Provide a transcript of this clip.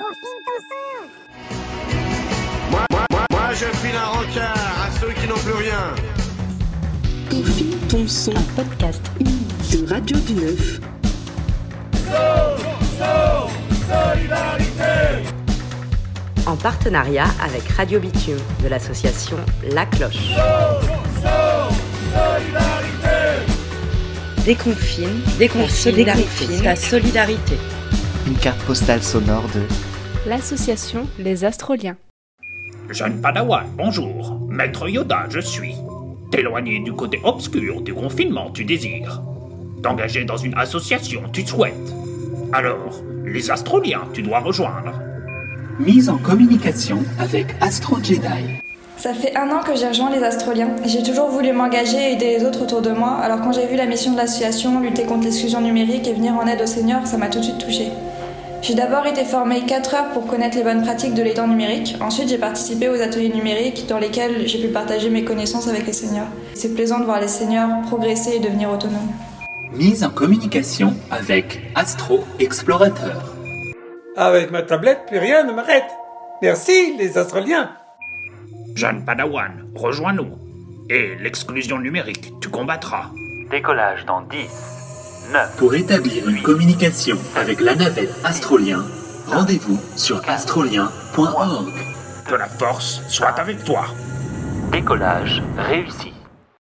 Confine ton sang Moi, moi, moi, moi, je file un rencard à ceux qui n'ont plus rien. Confine ton son. Un podcast unique. De Radio du Neuf. En partenariat avec Radio Bitume de l'association La Cloche. Déconfine, déconfine, déconfine ta solidarité. Une carte postale sonore de l'association Les Astroliens. Jeune Padawan, bonjour. Maître Yoda, je suis. T'éloigner du côté obscur du confinement, tu désires. T'engager dans une association, tu souhaites. Alors, les Astroliens, tu dois rejoindre. Mise en communication avec Astro Jedi. Ça fait un an que j'ai rejoint les Astroliens. J'ai toujours voulu m'engager et aider les autres autour de moi, alors quand j'ai vu la mission de l'association, lutter contre l'exclusion numérique et venir en aide aux seniors, ça m'a tout de suite touchée. J'ai d'abord été formée 4 heures pour connaître les bonnes pratiques de l'aidant numérique. Ensuite, j'ai participé aux ateliers numériques dans lesquels j'ai pu partager mes connaissances avec les seniors. C'est plaisant de voir les seniors progresser et devenir autonomes. Mise en communication avec Astro Explorateur. Avec ma tablette, plus rien ne m'arrête. Merci, les Astroliens. Jeune Padawan, rejoins-nous. Et l'exclusion numérique, tu combattras. Décollage dans 10, 9. Pour établir une communication avec la navette Astrolien, rendez-vous sur astrolien.org. Que la force soit avec toi. Décollage réussi.